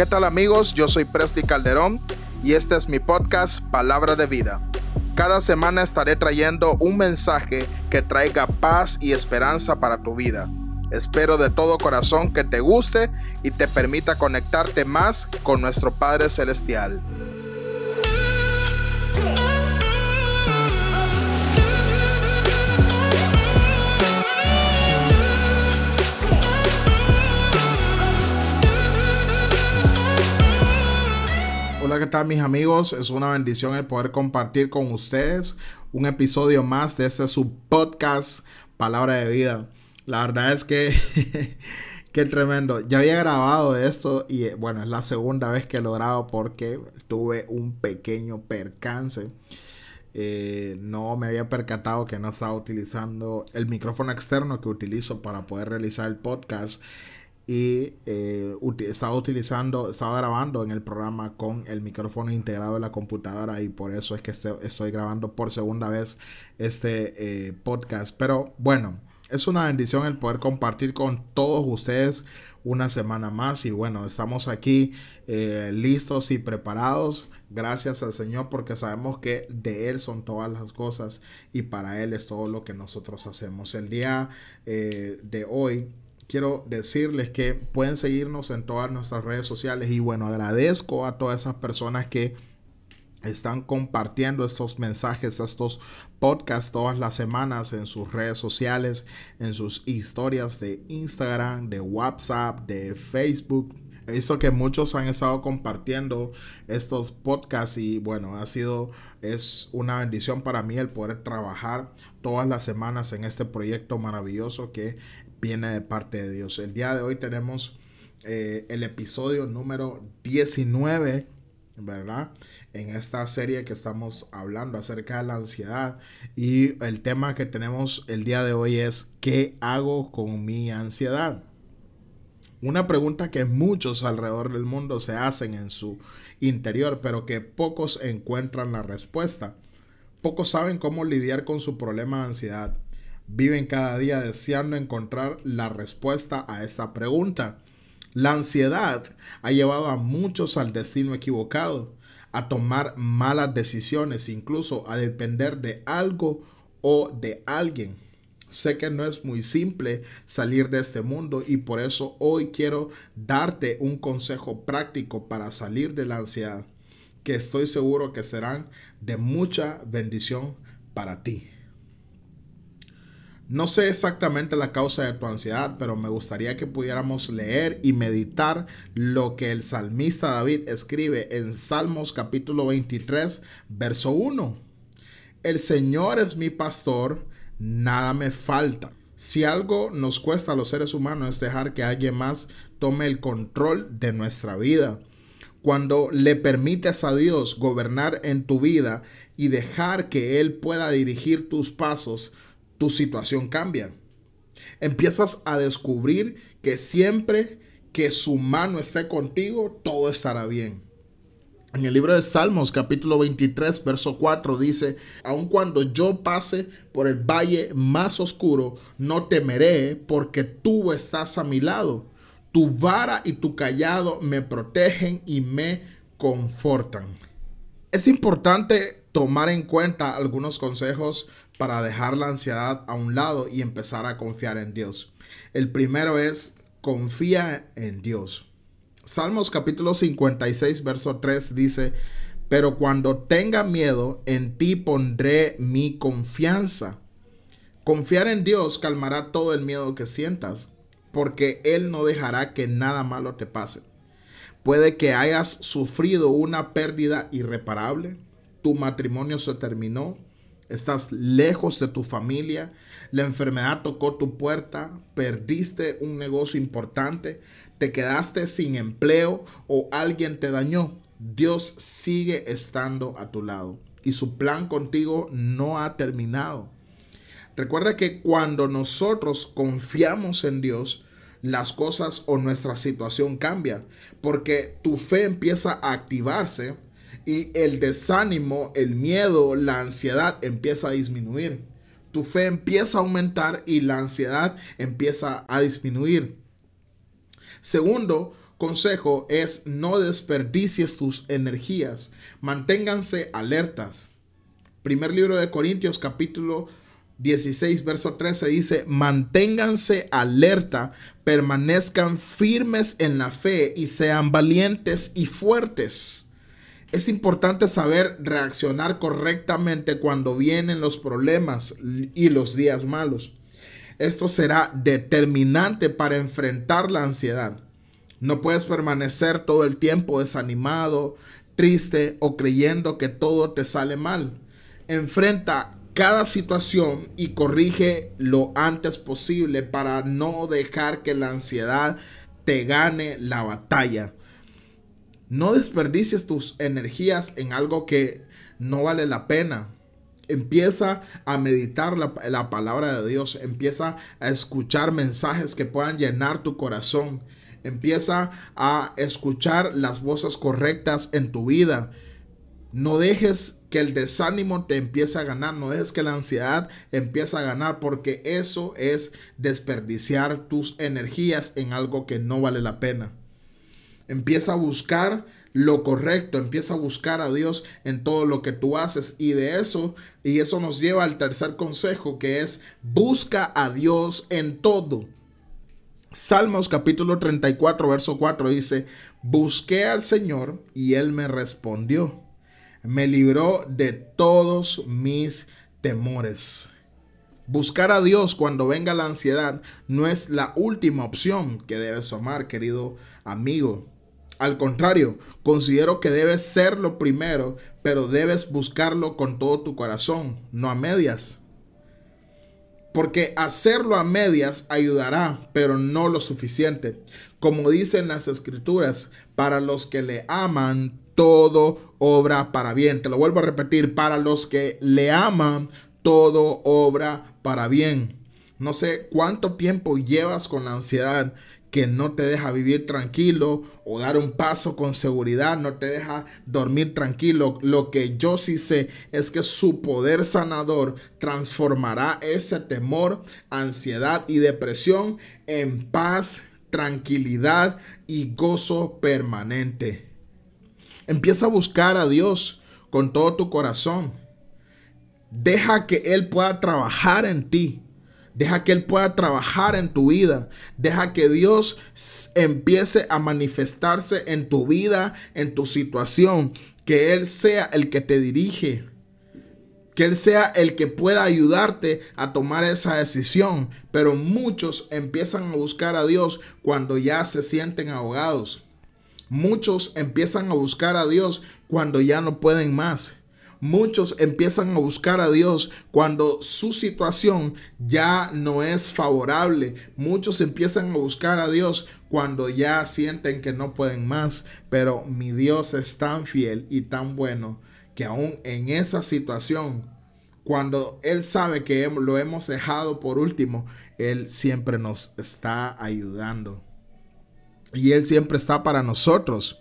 ¿Qué tal amigos? Yo soy Presti Calderón y este es mi podcast Palabra de Vida. Cada semana estaré trayendo un mensaje que traiga paz y esperanza para tu vida. Espero de todo corazón que te guste y te permita conectarte más con nuestro Padre Celestial. Hola, ¿qué tal mis amigos? Es una bendición el poder compartir con ustedes un episodio más de este su podcast Palabra de Vida. La verdad es que qué tremendo. Ya había grabado esto y bueno, es la segunda vez que lo grabo porque tuve un pequeño percance. Eh, no me había percatado que no estaba utilizando el micrófono externo que utilizo para poder realizar el podcast y eh, estaba utilizando, estaba grabando en el programa con el micrófono integrado de la computadora y por eso es que estoy grabando por segunda vez este eh, podcast. Pero bueno, es una bendición el poder compartir con todos ustedes una semana más y bueno, estamos aquí eh, listos y preparados. Gracias al Señor porque sabemos que de Él son todas las cosas y para Él es todo lo que nosotros hacemos. El día de hoy quiero decirles que pueden seguirnos en todas nuestras redes sociales y bueno, agradezco a todas esas personas que están compartiendo estos mensajes, estos podcasts todas las semanas en sus redes sociales, en sus historias de Instagram, de WhatsApp, de Facebook. He visto que muchos han estado compartiendo estos podcasts y bueno, ha sido, es una bendición para mí el poder trabajar todas las semanas en este proyecto maravilloso que viene de parte de Dios. El día de hoy tenemos eh, el episodio número 19, ¿verdad? En esta serie que estamos hablando acerca de la ansiedad. Y el tema que tenemos el día de hoy es, ¿qué hago con mi ansiedad? Una pregunta que muchos alrededor del mundo se hacen en su interior, pero que pocos encuentran la respuesta. Pocos saben cómo lidiar con su problema de ansiedad viven cada día deseando encontrar la respuesta a esta pregunta. La ansiedad ha llevado a muchos al destino equivocado, a tomar malas decisiones, incluso a depender de algo o de alguien. Sé que no es muy simple salir de este mundo y por eso hoy quiero darte un consejo práctico para salir de la ansiedad, que estoy seguro que serán de mucha bendición para ti. No sé exactamente la causa de tu ansiedad, pero me gustaría que pudiéramos leer y meditar lo que el salmista David escribe en Salmos capítulo 23, verso 1. El Señor es mi pastor, nada me falta. Si algo nos cuesta a los seres humanos es dejar que alguien más tome el control de nuestra vida. Cuando le permites a Dios gobernar en tu vida y dejar que Él pueda dirigir tus pasos, tu situación cambia. Empiezas a descubrir que siempre que su mano esté contigo, todo estará bien. En el libro de Salmos capítulo 23, verso 4 dice, aun cuando yo pase por el valle más oscuro, no temeré porque tú estás a mi lado. Tu vara y tu callado me protegen y me confortan. Es importante tomar en cuenta algunos consejos para dejar la ansiedad a un lado y empezar a confiar en Dios. El primero es confía en Dios. Salmos capítulo 56, verso 3 dice, pero cuando tenga miedo, en ti pondré mi confianza. Confiar en Dios calmará todo el miedo que sientas, porque Él no dejará que nada malo te pase. Puede que hayas sufrido una pérdida irreparable, tu matrimonio se terminó, estás lejos de tu familia, la enfermedad tocó tu puerta, perdiste un negocio importante, te quedaste sin empleo o alguien te dañó. Dios sigue estando a tu lado y su plan contigo no ha terminado. Recuerda que cuando nosotros confiamos en Dios, las cosas o nuestra situación cambia, porque tu fe empieza a activarse y el desánimo, el miedo, la ansiedad empieza a disminuir. Tu fe empieza a aumentar y la ansiedad empieza a disminuir. Segundo, consejo es no desperdicies tus energías. Manténganse alertas. Primer libro de Corintios capítulo 16, verso 13 dice, manténganse alerta, permanezcan firmes en la fe y sean valientes y fuertes. Es importante saber reaccionar correctamente cuando vienen los problemas y los días malos. Esto será determinante para enfrentar la ansiedad. No puedes permanecer todo el tiempo desanimado, triste o creyendo que todo te sale mal. Enfrenta cada situación y corrige lo antes posible para no dejar que la ansiedad te gane la batalla. No desperdicies tus energías en algo que no vale la pena. Empieza a meditar la, la, palabra de Dios. Empieza a escuchar mensajes que puedan llenar tu corazón. Empieza a escuchar las voces correctas en tu vida. No dejes que el desánimo te empiece a ganar, no dejes que la ansiedad empiece a ganar, porque eso es desperdiciar tus energías en algo que no vale la pena. Empieza a buscar lo correcto, empieza a buscar a Dios en todo lo que tú haces y de eso, y eso nos lleva al tercer consejo que es busca a Dios en todo. Salmos capítulo 34, verso 4 dice, busqué al Señor y Él me respondió me libró de todos mis temores. Buscar a Dios cuando venga la ansiedad no es la última opción que debes tomar, querido amigo. Al contrario, considero que debes ser lo primero, pero debes buscarlo con todo tu corazón, no a medias. Porque hacerlo a medias ayudará, pero no lo suficiente. Como dicen las escrituras, para los que le aman, todo obra para bien. Te lo vuelvo a repetir, para los que le aman, todo obra para bien. No sé cuánto tiempo llevas con la ansiedad que no te deja vivir tranquilo o dar un paso con seguridad, no te deja dormir tranquilo. Lo que yo sí sé es que su poder sanador transformará ese temor, ansiedad y depresión en paz, tranquilidad y gozo permanente. Empieza a buscar a Dios con todo tu corazón. Deja que Él pueda trabajar en ti. Deja que Él pueda trabajar en tu vida. Deja que Dios empiece a manifestarse en tu vida, en tu situación. Que Él sea el que te dirige. Que Él sea el que pueda ayudarte a tomar esa decisión. Pero muchos empiezan a buscar a Dios cuando ya se sienten ahogados. Muchos empiezan a buscar a Dios cuando ya no pueden más. Muchos empiezan a buscar a Dios cuando su situación ya no es favorable. Muchos empiezan a buscar a Dios cuando ya sienten que no pueden más. Pero mi Dios es tan fiel y tan bueno que aún en esa situación, cuando Él sabe que lo hemos dejado por último, Él siempre nos está ayudando y Él siempre está para nosotros.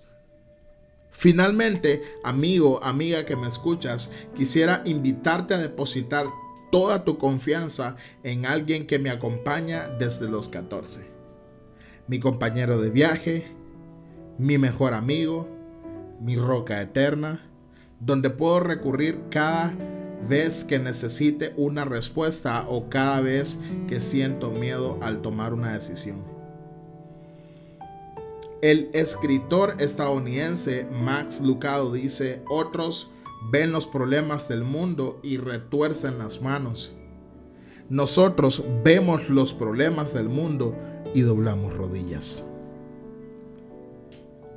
Finalmente, amigo, amiga que me escuchas, quisiera invitarte a depositar toda tu confianza en alguien que me acompaña desde los 14. Mi compañero de viaje, mi mejor amigo, mi roca eterna, donde puedo recurrir cada vez que necesite una respuesta o cada vez que siento miedo al tomar una decisión. El escritor estadounidense Max Lucado dice, otros ven los problemas del mundo y retuercen las manos. Nosotros vemos los problemas del mundo y doblamos rodillas.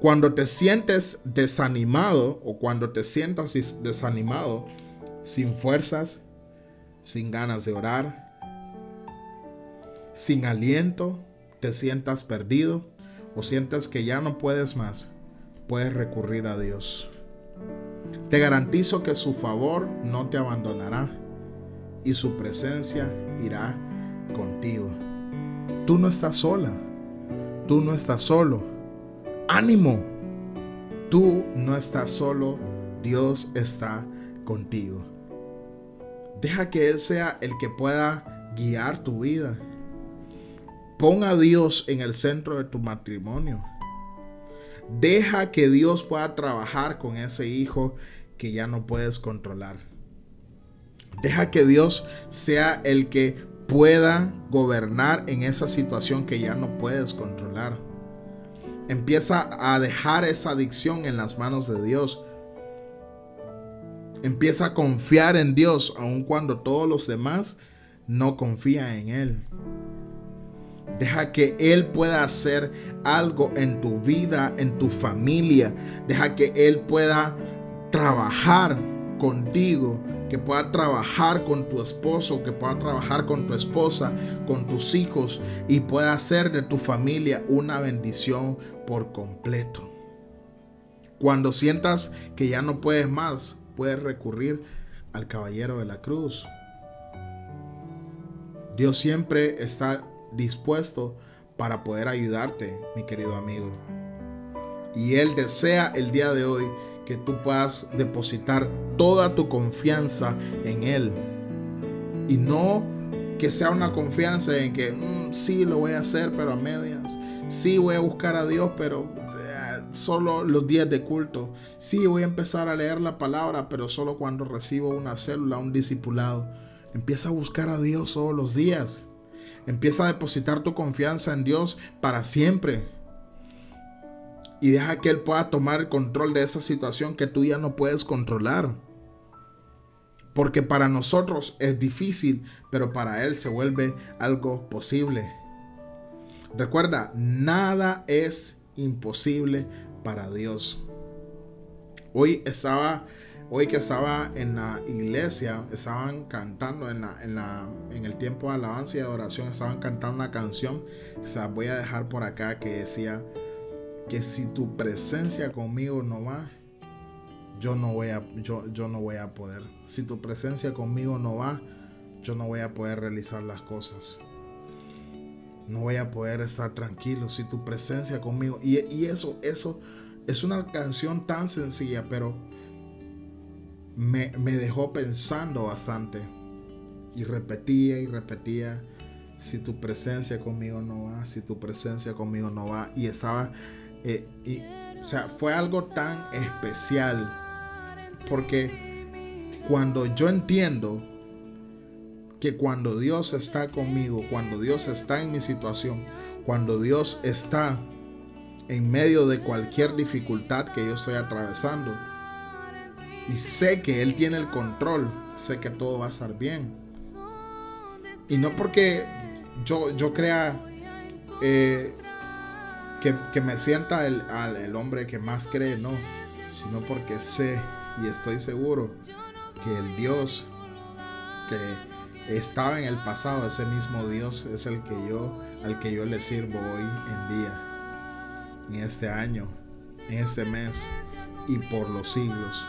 Cuando te sientes desanimado o cuando te sientas desanimado, sin fuerzas, sin ganas de orar, sin aliento, te sientas perdido, o sientas que ya no puedes más, puedes recurrir a Dios. Te garantizo que su favor no te abandonará y su presencia irá contigo. Tú no estás sola, tú no estás solo. Ánimo, tú no estás solo, Dios está contigo. Deja que Él sea el que pueda guiar tu vida Pon a Dios en el centro de tu matrimonio. Deja que Dios pueda trabajar con ese hijo que ya no puedes controlar. Deja que Dios sea el que pueda gobernar en esa situación que ya no puedes controlar. Empieza a dejar esa adicción en las manos de Dios. Empieza a confiar en Dios aun cuando todos los demás no confían en Él. Deja que Él pueda hacer algo en tu vida, en tu familia. Deja que Él pueda trabajar contigo, que pueda trabajar con tu esposo, que pueda trabajar con tu esposa, con tus hijos y pueda hacer de tu familia una bendición por completo. Cuando sientas que ya no puedes más, puedes recurrir al caballero de la cruz. Dios siempre está dispuesto para poder ayudarte, mi querido amigo. Y Él desea el día de hoy que tú puedas depositar toda tu confianza en Él. Y no que sea una confianza en que mm, sí lo voy a hacer, pero a medias. Sí voy a buscar a Dios, pero eh, solo los días de culto. Sí voy a empezar a leer la palabra, pero solo cuando recibo una célula, un discipulado. Empieza a buscar a Dios todos los días. Empieza a depositar tu confianza en Dios para siempre. Y deja que Él pueda tomar el control de esa situación que tú ya no puedes controlar. Porque para nosotros es difícil, pero para Él se vuelve algo posible. Recuerda, nada es imposible para Dios. Hoy estaba Hoy que estaba en la iglesia, estaban cantando en, la, en, la, en el tiempo de alabanza y de adoración, estaban cantando una canción, o sea, voy a dejar por acá que decía que si tu presencia conmigo no va, yo no voy a, yo, yo no voy a poder. Si tu presencia conmigo no va, yo no voy a poder realizar las cosas. No voy a poder estar tranquilo si tu presencia conmigo. Y, y eso, eso es una canción tan sencilla, pero me, dejó pensando bastante. Y repetía y repetía, si tu presencia conmigo no va, si tu presencia conmigo no va. Y estaba, eh, y, o sea, fue algo tan especial. Porque cuando yo entiendo que cuando Dios está conmigo, cuando Dios está en mi situación, cuando Dios está en medio de cualquier dificultad que yo estoy atravesando, y sé que Él tiene el control, sé que todo va a estar bien. Y no porque yo, yo crea eh, que, me sienta el, el hombre que más cree, no, sino porque sé y estoy seguro que el Dios que estaba en el pasado, ese mismo Dios es el que yo, al que yo le sirvo hoy en día, en este año, en este mes y por los siglos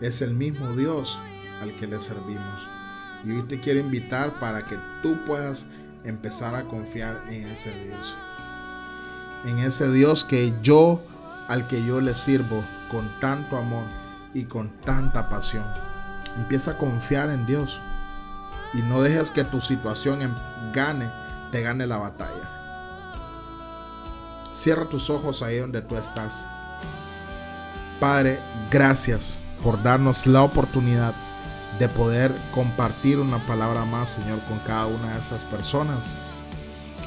es el mismo Dios al que le servimos. Y hoy te quiero invitar para que tú puedas empezar a confiar en ese Dios. En ese Dios que yo, al que yo le sirvo con tanto amor y con tanta pasión. Empieza a confiar en Dios. Y no dejes que tu situación gane, te gane la batalla. Cierra tus ojos ahí donde tú estás. Padre, gracias por darnos la oportunidad de poder compartir una palabra más, Señor, con cada una de estas personas.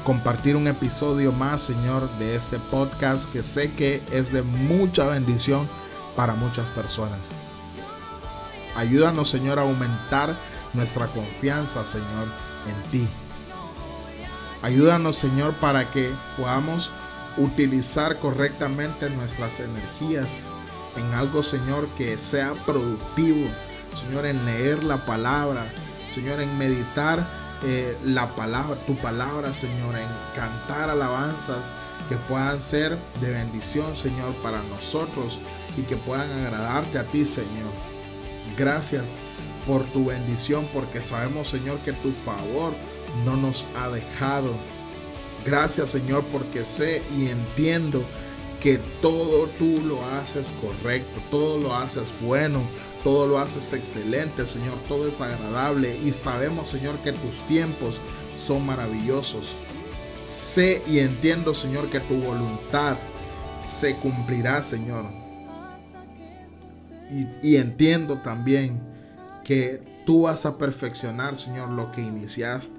Compartir un episodio más, Señor, de este podcast que sé que es de mucha bendición para muchas personas. Ayúdanos, Señor, a aumentar nuestra confianza, Señor, en ti. Ayúdanos, Señor, para que podamos utilizar correctamente nuestras energías en algo, Señor, que sea productivo. Señor, en leer la palabra. Señor, en meditar eh, la palabra, tu palabra, Señor, en cantar alabanzas que puedan ser de bendición, Señor, para nosotros y que puedan agradarte a ti, Señor. Gracias por tu bendición, porque sabemos, Señor, que tu favor no nos ha dejado. Gracias, Señor, porque sé y entiendo que todo tú lo haces correcto, todo lo haces bueno, todo lo haces excelente, Señor, todo es agradable y sabemos, Señor, que tus tiempos son maravillosos. Sé y entiendo, Señor, que tu voluntad se cumplirá, Señor. Y, y entiendo también que tú vas a perfeccionar, Señor, lo que iniciaste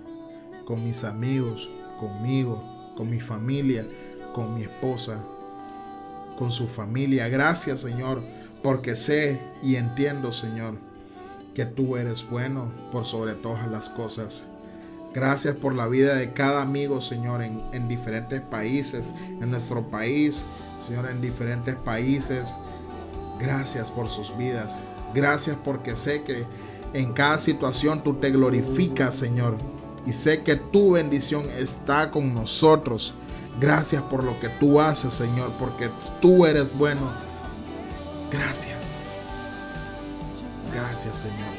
con mis amigos, conmigo, con mi familia, con mi esposa, con su familia. Gracias, Señor, porque sé y entiendo, Señor, que tú eres bueno por sobre todas las cosas. Gracias por la vida de cada amigo, Señor, en, en, diferentes países, en nuestro país, Señor, en diferentes países. Gracias por sus vidas. Gracias porque sé que en cada situación tú te glorificas, Señor. Y sé que tu bendición está con nosotros. Gracias por lo que tú haces, Señor, porque tú eres bueno. Gracias. Gracias, Señor.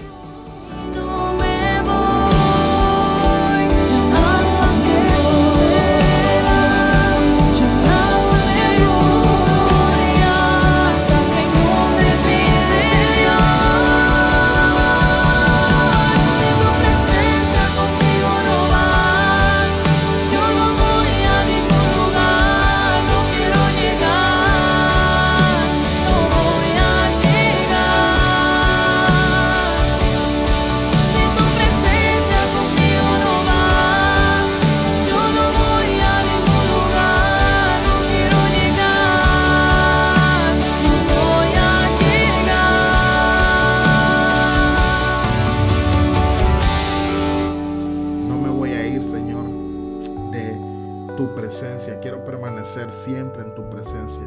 Quiero permanecer siempre en tu presencia.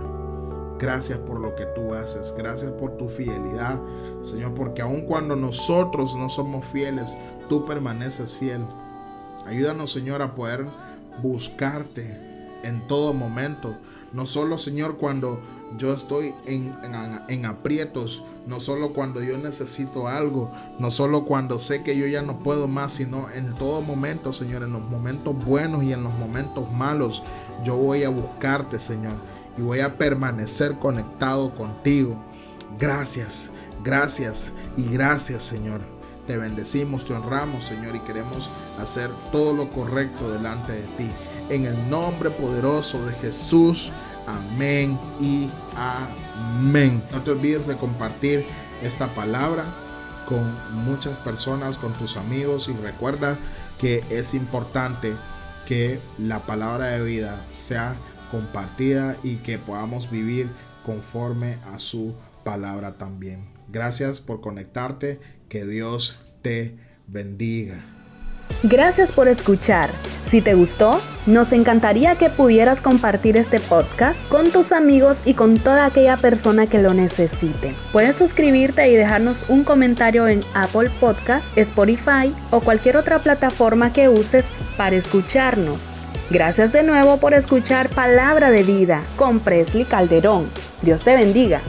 Gracias por lo que tú haces. Gracias por tu fidelidad, Señor, porque aun cuando nosotros no somos fieles, tú permaneces fiel. Ayúdanos, Señor, a poder buscarte en todo momento. No solo, Señor, cuando yo estoy en, en, aprietos, no solo cuando yo necesito algo, no solo cuando sé que yo ya no puedo más, sino en todo momento, Señor, en los momentos buenos y en los momentos malos, yo voy a buscarte, Señor, y voy a permanecer conectado contigo. Gracias, gracias y gracias, Señor. Te bendecimos, te honramos, Señor, y queremos hacer todo lo correcto delante de ti. En el nombre poderoso de Jesús. Amén y amén. No te olvides de compartir esta palabra con muchas personas, con tus amigos y recuerda que es importante que la palabra de vida sea compartida y que podamos vivir conforme a su palabra también. Gracias por conectarte. Que Dios te bendiga. Gracias por escuchar. Si te gustó, nos encantaría que pudieras compartir este podcast con tus amigos y con toda aquella persona que lo necesite. Puedes suscribirte y dejarnos un comentario en Apple Podcast, Spotify o cualquier otra plataforma que uses para escucharnos. Gracias de nuevo por escuchar Palabra de Vida con Presley Calderón. Dios te bendiga.